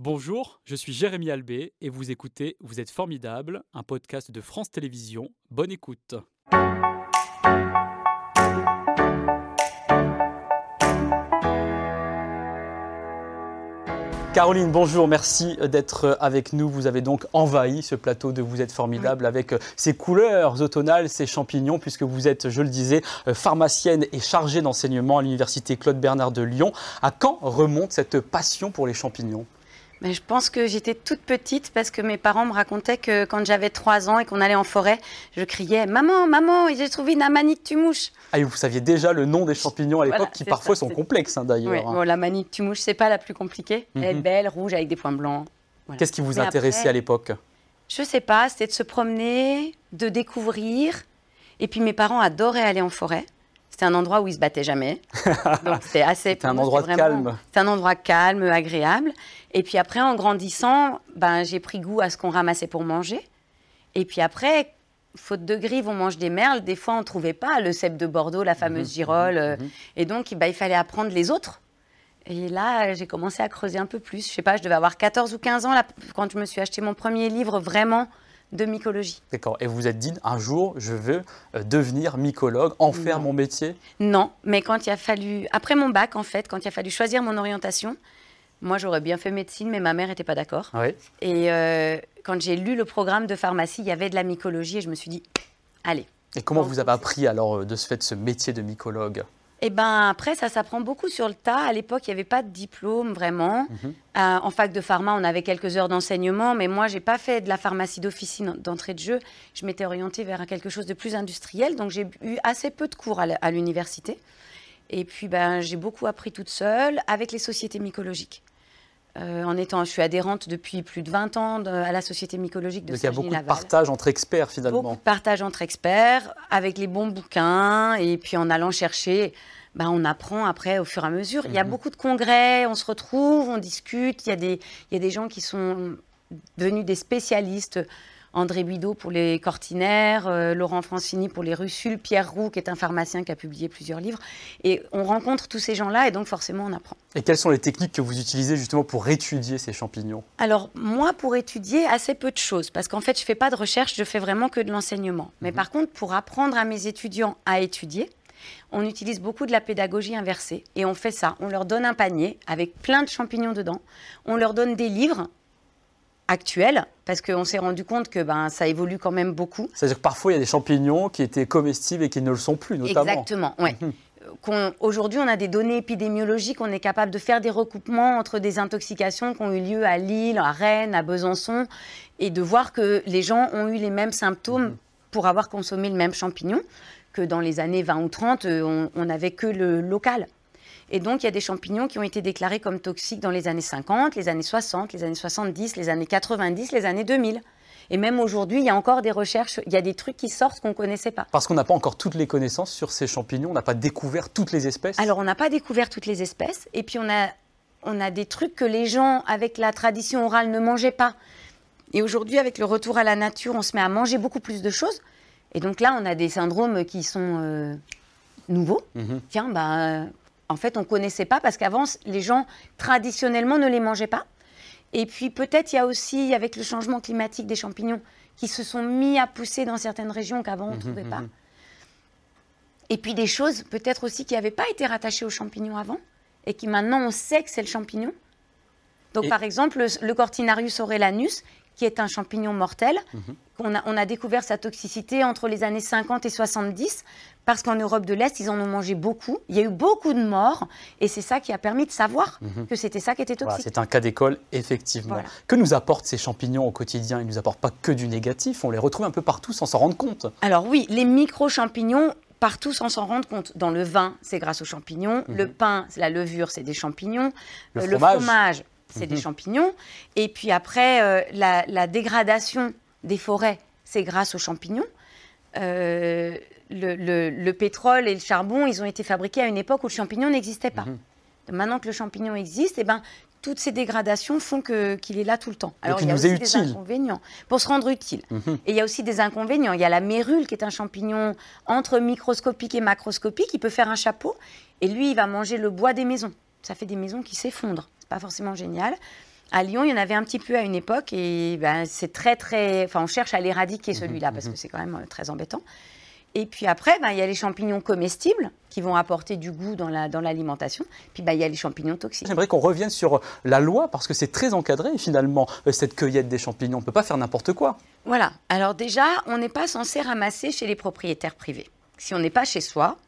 Bonjour, je suis Jérémy Albé et vous écoutez Vous êtes formidable, un podcast de France Télévisions. Bonne écoute. Caroline, bonjour, merci d'être avec nous. Vous avez donc envahi ce plateau de Vous êtes formidable avec ces couleurs automnales, ces champignons, puisque vous êtes, je le disais, pharmacienne et chargée d'enseignement à l'Université Claude Bernard de Lyon. À quand remonte cette passion pour les champignons? Mais je pense que j'étais toute petite parce que mes parents me racontaient que quand j'avais 3 ans et qu'on allait en forêt, je criais Maman, maman, j'ai trouvé une amanite tumouche. Ah, et vous saviez déjà le nom des champignons à l'époque qui parfois sont complexes hein, d'ailleurs. Oui, hein. bon, l'amanite tumouche, c'est pas la plus compliquée. Elle est mhm. belle, rouge avec des points blancs. Qu'est-ce qui vous intéressait à l'époque? Je sais pas, c'était de se promener, de découvrir. Et puis mes parents adoraient aller en forêt. C'était un endroit où ils se battaient jamais. Donc c'était assez. C'était un endroit calme. C'est un endroit calme, agréable. Et puis après, en grandissant, ben, j'ai pris goût à ce qu'on ramassait pour manger. Et puis après, faute de grive, on mange des merles. Des fois, on ne trouvait pas le cèpe de Bordeaux, la fameuse mhm, girole. Mhm, euh, mhm. Et donc, ben, il fallait apprendre les autres. Et là, j'ai commencé à creuser un peu plus. Je sais pas, je devais avoir 14 ou 15 ans là, quand je me suis acheté mon premier livre vraiment de mycologie. D'accord. Et vous vous êtes dit, un jour, je veux euh, devenir mycologue, en faire mon métier? Non, mais quand il a fallu, après mon bac, en fait, quand il a fallu choisir mon orientation, moi, j'aurais bien fait médecine, mais ma mère n'était pas d'accord. Et euh, quand j'ai lu le programme de pharmacie, il y avait de la mycologie et je me suis dit, allez. Et comment vous avez appris alors euh, de ce fait ce métier de mycologue? Eh ben après, ça s'apprend beaucoup sur le tas. À l'époque, il n'y avait pas de diplôme vraiment. Mhm. Euh, en fac de pharma, on avait quelques heures d'enseignement, mais moi, j'ai pas fait de la pharmacie d'officine d'entrée de jeu. Je m'étais orientée vers quelque chose de plus industriel, donc j'ai eu assez peu de cours à l'université. Et puis, ben, j'ai beaucoup appris toute seule avec les sociétés mycologiques. Euh, en étant, je suis adhérente depuis plus de 20 ans à la Société mycologique de Donc il y a beaucoup de partage entre experts finalement. Beaucoup de partage entre experts, avec les bons bouquins, et puis en allant chercher, ben, on apprend après au fur et à mesure. Il y a mhm. beaucoup de congrès, on se retrouve, on discute, il y, a des, il y a des gens qui sont devenus des spécialistes André Bideau pour les cortinaires, euh, Laurent Francini pour les russules, Pierre Roux qui est un pharmacien qui a publié plusieurs livres. Et on rencontre tous ces gens-là et donc forcément on apprend. Et quelles sont les techniques que vous utilisez justement pour étudier ces champignons? Alors moi pour étudier assez peu de choses parce qu'en fait je ne fais pas de recherche, je fais vraiment que de l'enseignement. Mais mhm. par contre pour apprendre à mes étudiants à étudier, on utilise beaucoup de la pédagogie inversée. Et on fait ça. On leur donne un panier avec plein de champignons dedans. On leur donne des livres actuelle, parce qu'on s'est rendu compte que ben, ça évolue quand même beaucoup. C'est-à-dire que parfois, il y a des champignons qui étaient comestibles et qui ne le sont plus, notamment. Exactement, oui. Mhm. Aujourd'hui, on a des données épidémiologiques, on est capable de faire des recoupements entre des intoxications qui ont eu lieu à Lille, à Rennes, à Besançon, et de voir que les gens ont eu les mêmes symptômes mhm. pour avoir consommé le même champignon, que dans les années 20 ou 30, euh, on n'avait que le local. Et donc, il y a des champignons qui ont été déclarés comme toxiques dans les années 50, les années 60, les années 70, les années 90, les années 2000. Et même aujourd'hui, il y a encore des recherches, il y a des trucs qui sortent qu'on ne connaissait pas. Parce qu'on n'a pas encore toutes les connaissances sur ces champignons, on n'a pas découvert toutes les espèces Alors, on n'a pas découvert toutes les espèces. Et puis, on a, on a des trucs que les gens, avec la tradition orale, ne mangeaient pas. Et aujourd'hui, avec le retour à la nature, on se met à manger beaucoup plus de choses. Et donc là, on a des syndromes qui sont euh, nouveaux. Mhm. Tiens, bah, en fait, on ne connaissait pas parce qu'avant, les gens traditionnellement ne les mangeaient pas. Et puis peut-être il y a aussi, avec le changement climatique, des champignons qui se sont mis à pousser dans certaines régions qu'avant on ne mhm, trouvait pas. Mhm. Et puis des choses peut-être aussi qui n'avaient pas été rattachées aux champignons avant et qui maintenant on sait que c'est le champignon. Donc par exemple, le, Cortinarius aurelanus, qui est un champignon mortel. Mhm. On, a, on, a, découvert sa toxicité entre les années 50 et 70 parce qu'en Europe de l'Est, ils en ont mangé beaucoup. Il y a eu beaucoup de morts et c'est ça qui a permis de savoir mhm. que c'était ça qui était toxique. c'est un cas d'école, effectivement. Que nous apportent ces champignons au quotidien? Ils ne nous apportent pas que du négatif, on les retrouve un peu partout sans s'en rendre compte. Alors oui, les micro-champignons, partout sans s'en rendre compte. Dans le vin, c'est grâce aux champignons. Mhm. Le pain, la levure, c'est des champignons. Le, euh, fromage c'est des mhm. champignons. Et puis après, euh, la, dégradation des forêts, c'est grâce aux champignons. Euh, le, pétrole et le charbon, ils ont été fabriqués à une époque où le champignon n'existait pas. Mhm. Maintenant que le champignon existe, eh ben, toutes ces dégradations font qu'il est là tout le temps. Alors, il y a aussi des inconvénients pour se rendre utile. Mhm. Et il y a aussi des inconvénients. Il y a la mérule qui est un champignon entre microscopique et macroscopique. Il peut faire un chapeau et lui, il va manger le bois des maisons. Ça fait des maisons qui s'effondrent pas forcément génial. À Lyon, il y en avait un petit peu à une époque et ben, c'est très très. Enfin, on cherche à l'éradiquer celui-là parce que c'est quand même euh, très embêtant. Et puis après, ben, il y a les champignons comestibles qui vont apporter du goût dans l'alimentation. La, dans puis ben, il y a les champignons toxiques. J'aimerais qu'on revienne sur la loi parce que c'est très encadré finalement, euh, cette cueillette des champignons. On ne peut pas faire n'importe quoi. Voilà. Alors déjà, on n'est pas censé ramasser chez les propriétaires privés. Si on n'est pas chez soi,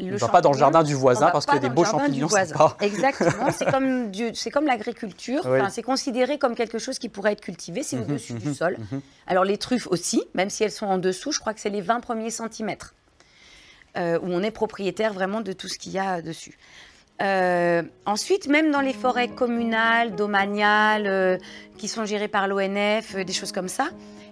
on ne va pas dans le jardin du voisin parce qu'il y a des beaux champignons. Exactement, c'est comme, comme l'agriculture. c'est considéré comme quelque chose qui pourrait être cultivé, c'est mhm, au-dessus du mhm, sol. Mhm. Alors les truffes aussi, même si elles sont en dessous, je crois que c'est les 20 premiers centimètres euh, où on est propriétaire vraiment de tout ce qu'il y a dessus. Euh, ensuite, même dans les forêts communales, domaniales, euh, qui sont gérées par l'ONF, des choses comme ça,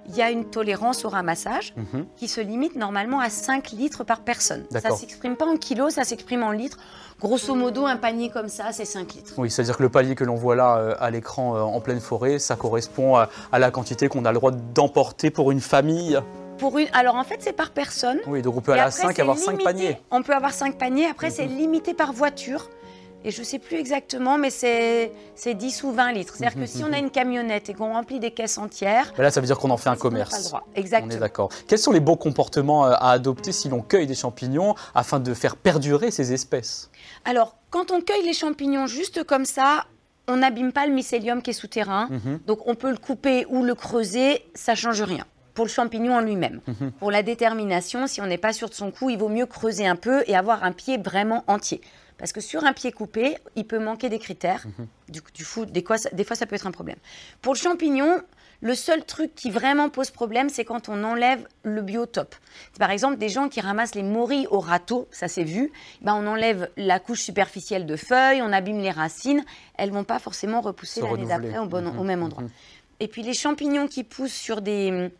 il y a une tolérance au ramassage mhm. qui se limite normalement à 5 litres par personne. Ça ne s'exprime pas en kilos, ça s'exprime en litres. Grosso modo, un panier comme ça, c'est 5 litres. Oui, c'est-à-dire que le panier que l'on voit là euh, à l'écran euh, en pleine forêt, ça correspond à, la quantité qu'on a le droit d'emporter pour une famille pour une... Alors en fait, c'est par personne. Oui, donc on peut aller à 5 avoir 5 paniers. On peut avoir 5 paniers. Après, c'est mhm. limité par voiture et je ne sais plus exactement, mais c'est 10 ou 20 litres. C'est-à-dire que si on a une camionnette et qu'on remplit des caisses entières. là, ça veut dire qu'on en fait un commerce. Exactement. On est d'accord. Quels sont les bons comportements euh, à adopter si l'on cueille des champignons afin de faire perdurer ces espèces? Alors, quand on cueille les champignons juste comme ça, on n'abîme pas le mycélium qui est souterrain. Mhm. Donc, on peut le couper ou le creuser, ça ne change rien pour le champignon en lui-même. Mhm. Pour la détermination, si on n'est pas sûr de son coup, il vaut mieux creuser un peu et avoir un pied vraiment entier. Parce que sur un pied coupé, il peut manquer des critères. Mhm. Du, du des, fois, des fois, ça peut être un problème. Pour le champignon, le seul truc qui vraiment pose problème, c'est quand on enlève le biotope. Par exemple, des gens qui ramassent les morilles au râteau, ça s'est vu, ben on enlève la couche superficielle de feuilles, on abîme les racines, elles vont pas forcément repousser l'année d'après au, bon, au, même endroit. Mhm. Et puis les champignons qui poussent sur des,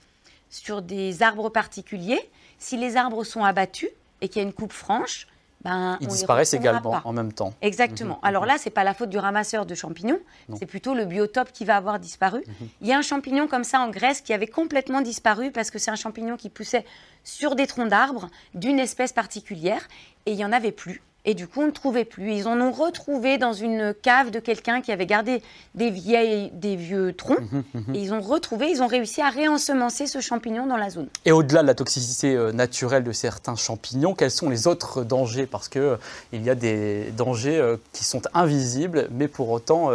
sur des arbres particuliers, si les arbres sont abattus et qu'il y a une coupe franche, ben, ils disparaissent également en même temps. Exactement. Mhm. Alors là, c'est pas la faute du ramasseur de champignons, c'est plutôt le biotope qui va avoir disparu. Mhm. Il y a un champignon comme ça en Grèce qui avait complètement disparu parce que c'est un champignon qui poussait sur des troncs d'arbres d'une espèce particulière et il y en avait plus. Et du coup, on ne trouvait plus. Ils en ont retrouvé dans une cave de quelqu'un qui avait gardé des, vieilles, des vieux troncs. Mhm, mhm. Et ils ont retrouvé, ils ont réussi à réensemencer ce champignon dans la zone. Et au-delà de la toxicité euh, naturelle de certains champignons, quels sont les autres dangers? Parce qu'il euh, il y a des dangers euh, qui sont invisibles, mais pour autant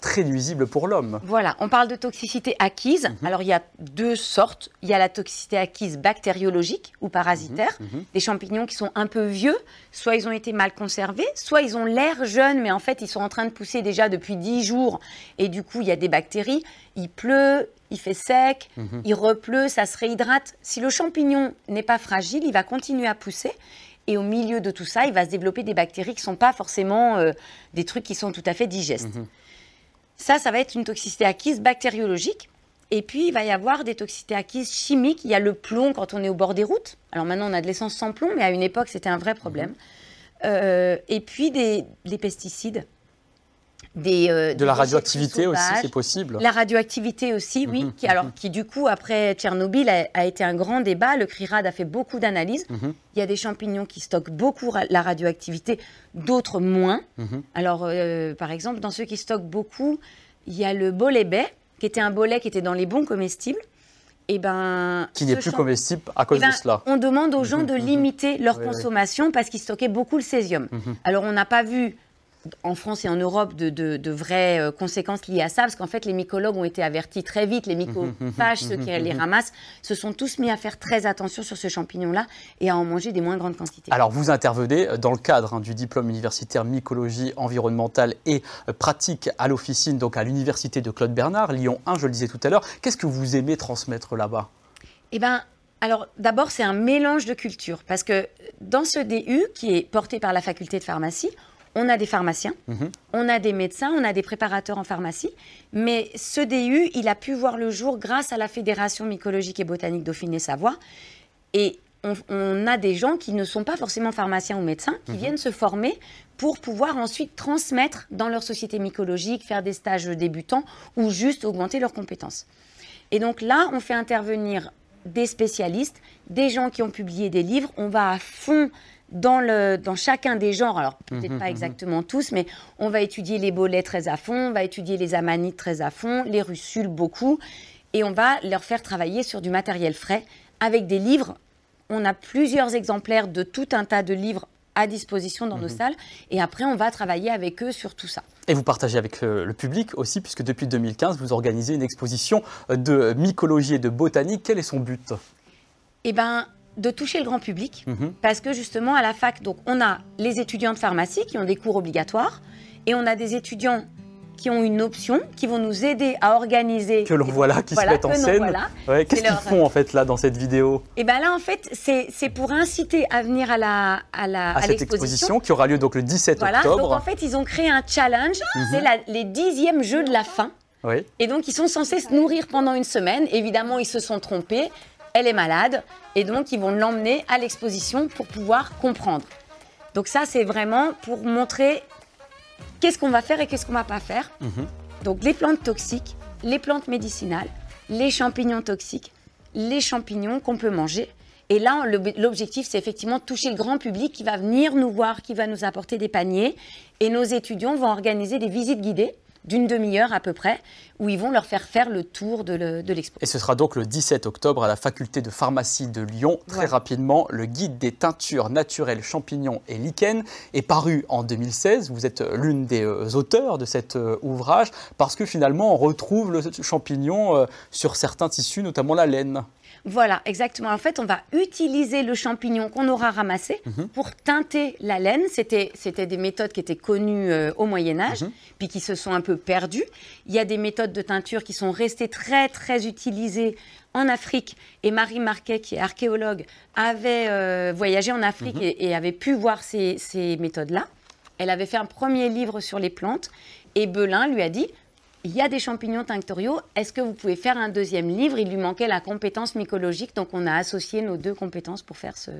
très nuisibles pour l'homme. Voilà, on parle de toxicité acquise. Mhm. Alors, il y a deux sortes. Il y a la toxicité acquise bactériologique ou parasitaire, des champignons qui sont un peu vieux, soit ils ont été mal conservés, soit ils ont l'air jeunes, mais en fait, ils sont en train de pousser déjà depuis 10 jours. Et du coup, il y a des bactéries. Il pleut, il fait sec, mhm. il repleut, ça se réhydrate. Si le champignon n'est pas fragile, il va continuer à pousser. Et au milieu de tout ça, il va se développer des bactéries qui ne sont pas forcément euh, des trucs qui sont tout à fait digestes. Mhm. Ça, ça va être une toxicité acquise bactériologique. Et puis, il va y avoir des toxicités acquises chimiques. Il y a le plomb quand on est au bord des routes. Alors maintenant, on a de l'essence sans plomb, mais à une époque, c'était un vrai problème. Mhm. Euh, et puis des, pesticides. Des, euh, de la radioactivité aussi, c'est possible. La radioactivité aussi, oui, mhm, qui, alors, mhm. qui du coup, après Tchernobyl, a, été un grand débat. Le CRIRAD a fait beaucoup d'analyses. Mhm. Il y a des champignons qui stockent beaucoup la radioactivité, d'autres moins. Alors, euh, par exemple, dans ceux qui stockent beaucoup, il y a le bolet baie, qui était un bolet qui était dans les bons comestibles. Eh ben, qui n'est plus comestible à cause eh de ben, cela. On demande aux gens de limiter leur consommation parce qu'ils stockaient beaucoup le césium. Alors on n'a pas vu en France et en Europe de, vraies euh, conséquences liées à ça, parce qu'en fait, les mycologues ont été avertis très vite, les mycophages, ceux qui les ramassent, se sont tous mis à faire très attention sur ce champignon-là et à en manger des moins grandes quantités. Alors, vous intervenez dans le cadre hein, du diplôme universitaire mycologie environnementale et euh, pratique à l'officine, donc à l'université de Claude Bernard, Lyon 1, je le disais tout à l'heure. Qu'est-ce que vous aimez transmettre là-bas? Eh bien, alors d'abord, c'est un mélange de cultures, parce que dans ce DU, qui est porté par la faculté de pharmacie, on a des pharmaciens, mhm. on a des médecins, on a des préparateurs en pharmacie, mais ce DU, il a pu voir le jour grâce à la Fédération mycologique et botanique Dauphiné-Savoie. Et on, a des gens qui ne sont pas forcément pharmaciens ou médecins, qui mhm. viennent se former pour pouvoir ensuite transmettre dans leur société mycologique, faire des stages débutants ou juste augmenter leurs compétences. Et donc là, on fait intervenir des spécialistes, des gens qui ont publié des livres. On va à fond dans, le, dans chacun des genres, alors peut-être Mhm, pas mhm. exactement tous, mais on va étudier les bolets très à fond, on va étudier les amanites très à fond, les russules beaucoup, et on va leur faire travailler sur du matériel frais avec des livres. On a plusieurs exemplaires de tout un tas de livres à disposition dans nos Mhm. salles, et après on va travailler avec eux sur tout ça. Et vous partagez avec euh, le public aussi, puisque depuis 2015, vous organisez une exposition de mycologie et de botanique. Quel est son but? Eh ben, de toucher le grand public, Mhm. Parce que justement, à la fac, donc, on a les étudiants de pharmacie qui ont des cours obligatoires et on a des étudiants qui ont une option, qui vont nous aider à organiser. Que l'on voit là, qui Voilà, se mettent en scène. Ouais, Qu'est-ce qu'ils leur- font en fait là dans cette vidéo Et bien là, en fait, c'est c'est pour inciter à venir à la à la à à cette exposition qui aura lieu donc le 17 Voilà. octobre. Donc en fait, ils ont créé un challenge. Mhm. C'est les dixièmes jeux de la fin. Oui. Et donc, ils sont censés se nourrir pendant une semaine. Évidemment, ils se sont trompés. Elle est malade. Et donc, ils vont l'emmener à l'exposition pour pouvoir comprendre. Donc ça, c'est vraiment pour montrer qu'est-ce qu'on va faire et qu'est-ce qu'on va pas faire. Mhm. Donc, les plantes toxiques, les plantes médicinales, les champignons toxiques, les champignons qu'on peut manger. Et là, l'objectif, c'est effectivement de toucher le grand public qui va venir nous voir, qui va nous apporter des paniers. Et nos étudiants vont organiser des visites guidées d'une demi-heure à peu près, où ils vont leur faire faire le tour de le- de l'expo. Et ce sera donc le 17 octobre à la faculté de pharmacie de Lyon. Très rapidement, le guide des teintures naturelles champignons et lichens est paru en 2016. Vous êtes l'une des euh, auteurs de cet euh, ouvrage parce que finalement on retrouve le champignon euh, sur certains tissus, notamment la laine. Voilà, exactement. En fait, on va utiliser le champignon qu'on aura ramassé Mhm. pour teinter la laine. C'était, des méthodes qui étaient connues euh, au Moyen Âge, Mhm. puis qui se sont un peu perdues. Il y a des méthodes de teinture qui sont restées très, très utilisées en Afrique. Et Marie Marquet, qui est archéologue, avait euh, voyagé en Afrique Mhm. et, et avait pu voir ces, ces méthodes-là. Elle avait fait un premier livre sur les plantes. Et Belin lui a dit il y a des champignons tinctoriaux, est-ce que vous pouvez faire un deuxième livre? Il lui manquait la compétence mycologique, donc on a associé nos deux compétences pour faire ce,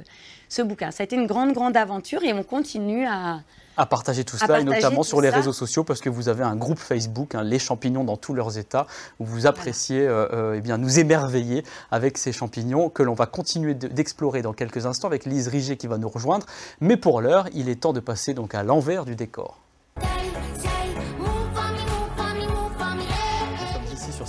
ce bouquin. Ça a été une grande, grande aventure et on continue à... À partager tout À cela, et notamment sur les ça. réseaux sociaux, parce que vous avez un groupe Facebook, hein, les champignons dans tous leurs états, où vous appréciez euh, euh, eh bien, nous émerveiller avec ces champignons que l'on va continuer de- d'explorer dans quelques instants avec Lise Riget qui va nous rejoindre. Mais pour l'heure, il est temps de passer donc à l'envers du décor.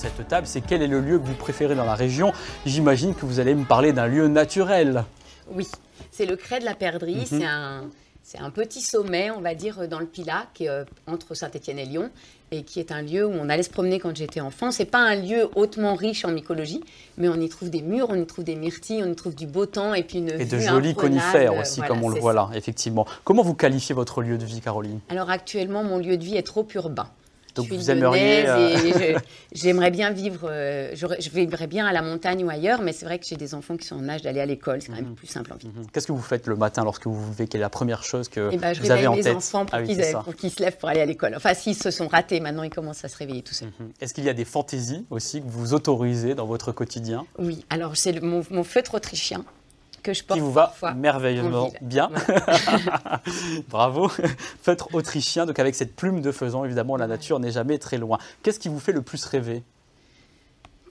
Cette table, c'est quel est le lieu que vous préférez dans la région? J'imagine que vous allez me parler d'un lieu naturel. Oui, c'est le Crêt de la Perdrix, Mhm. c'est un... C'est un petit sommet, on va dire, dans le Pilat, qui est euh, entre Saint-Étienne et Lyon, et qui est un lieu où on allait se promener quand j'étais enfant. C'est pas un lieu hautement riche en mycologie, mais on y trouve des murs, on y trouve des myrtilles, on y trouve du beau temps, et puis une Et de jolis conifères aussi, Voilà, comme on le voit là, effectivement. Comment vous qualifiez votre lieu de vie, Caroline? Alors actuellement, mon lieu de vie est trop urbain. Donc je suis vous aimeriez, je- j'aimerais bien vivre, euh, je vivrais bien à la montagne ou ailleurs, mais c'est vrai que j'ai des enfants qui sont en âge d'aller à l'école, c'est quand Mhm. même plus simple en vie. Mhm. Qu'est-ce que vous faites le matin lorsque vous vous levez Quelle est la première chose que Et ben, je vous avez en mes tête? enfants pour Ah qu'ils pour qu'ils se lèvent pour aller à l'école. Enfin, s'ils se sont ratés, maintenant ils commencent à se réveiller tout seuls. Mhm. Est-ce qu'il y a des fantaisies aussi que vous autorisez dans votre quotidien? Oui, alors c'est mon feutre autrichien que je porte qui vous va merveilleusement bien. Voilà. Bravo. Feutre autrichien, donc avec cette plume de faisan, évidemment, la nature n'est jamais très loin. Qu'est-ce qui vous fait le plus rêver?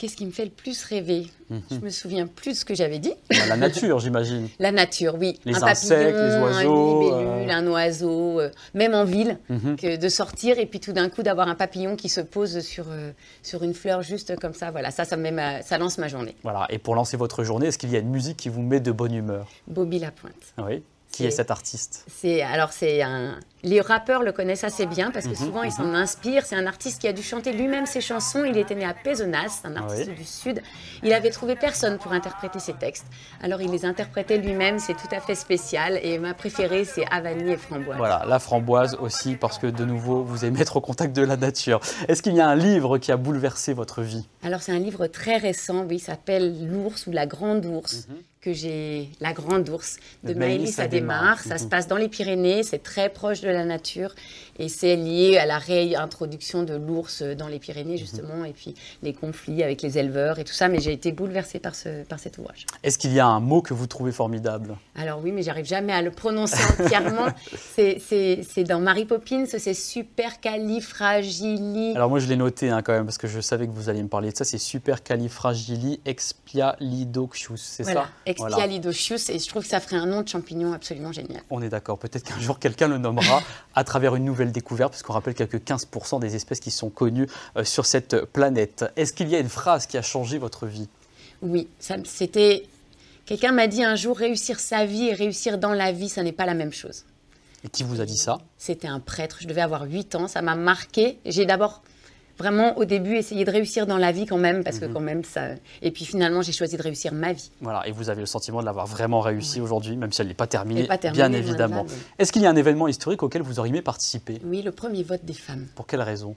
Qu'est-ce qui me fait le plus rêver? Mhm. Je me souviens plus de ce que j'avais dit. Bah, La nature, j'imagine. La nature, oui. Les un insectes, papillon, les oiseaux, une libellule, euh. un oiseau, euh, même en ville, Mhm. que de sortir et puis tout d'un coup d'avoir un papillon qui se pose sur, euh, sur une fleur juste comme ça. Voilà, ça, ça, me met ma- ça lance ma journée. Voilà. Et pour lancer votre journée, est-ce qu'il y a une musique qui vous met de bonne humeur? Bobby Lapointe. Oui. Qui est cet artiste C'est alors c'est un. Les rappeurs le connaissent assez bien parce que Mhm, souvent ils s'en inspirent. C'est un artiste qui a dû chanter lui-même ses chansons. Il était né à Pézenas, un artiste Oui. du sud. Il avait trouvé personne pour interpréter ses textes. Alors il les interprétait lui-même. C'est tout à fait spécial. Et ma préférée c'est Havani et Framboise. Voilà, la framboise aussi, parce que de nouveau, vous aimez être au contact de la nature. Est-ce qu'il y a un livre qui a bouleversé votre vie? Alors c'est un livre très récent. Oui, il s'appelle L'ours ou la grande ours. Mhm. Que j'ai la grande ours de De Maëlys Adémar. Adémar. Ça se Mhm. passe dans les Pyrénées, c'est très proche de la nature et c'est lié à la réintroduction de l'ours dans les Mhm. Pyrénées justement et puis les conflits avec les éleveurs et tout ça. Mais j'ai été bouleversée par, ce, par cet ouvrage. Est-ce qu'il y a un mot que vous trouvez formidable? Alors oui, mais j'arrive jamais à le prononcer entièrement. c'est, c'est, c'est dans Mary Poppins, c'est supercalifragili. Alors moi je l'ai noté hein, quand même parce que je savais que vous alliez me parler de ça. C'est supercalifragilisexpialidocious, c'est Voilà, ça? Expialidocious, et je trouve que ça ferait un nom de champignon absolument génial. On est d'accord. Peut-être qu'un jour quelqu'un le nommera à travers une nouvelle découverte, puisqu'on rappelle qu'il n'y a que 15% des espèces qui sont connues euh, sur cette planète. Est-ce qu'il y a une phrase qui a changé votre vie? Oui, c'était. Quelqu'un m'a dit un jour réussir sa vie et réussir dans la vie, ça n'est pas la même chose. Et qui vous a dit ça? C'était un prêtre. Je devais avoir 8 ans. Ça m'a marqué. J'ai d'abord vraiment au début essayé de réussir dans la vie quand même, parce que mhm. quand même ça. Et puis finalement, j'ai choisi de réussir ma vie. Voilà, et vous avez le sentiment de l'avoir vraiment réussi aujourd'hui, même si elle n'est pas terminée, bien évidemment. Est-ce qu'il y a un événement historique auquel vous auriez aimé participer? Oui, le premier vote des femmes. Pour quelle raison?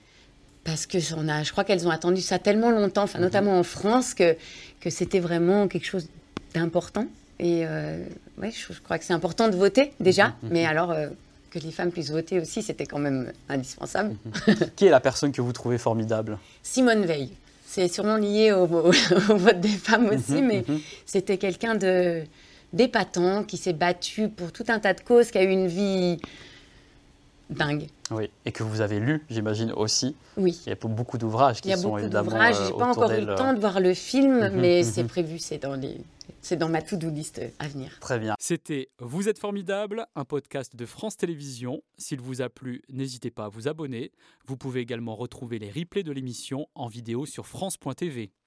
Parce que on a, je crois qu'elles ont attendu ça tellement longtemps, enfin, mhm. notamment en France, que, que c'était vraiment quelque chose d'important. Et euh, ouais, je, crois que c'est important de voter déjà, mhm, mais alors euh, que les femmes puissent voter aussi, c'était quand même indispensable. Qui est la personne que vous trouvez formidable Simone Veil. C'est sûrement lié au, vote des femmes aussi, mhm, mais mhm. c'était quelqu'un de d'épatant qui s'est battu pour tout un tas de causes, qui a eu une vie dingue. Oui, et que vous avez lu, j'imagine aussi. Oui. Il y a beaucoup d'ouvrages qui sont évidemment. Il y a beaucoup d'ouvrages. J'ai euh, pas encore eu le temps de voir le film, mhm, mais c'est prévu, c'est dans les c'est dans ma to-do list à venir. Très bien. C'était Vous êtes formidable, un podcast de France Télévisions. S'il vous a plu, n'hésitez pas à vous abonner. Vous pouvez également retrouver les replays de l'émission en vidéo sur France.tv.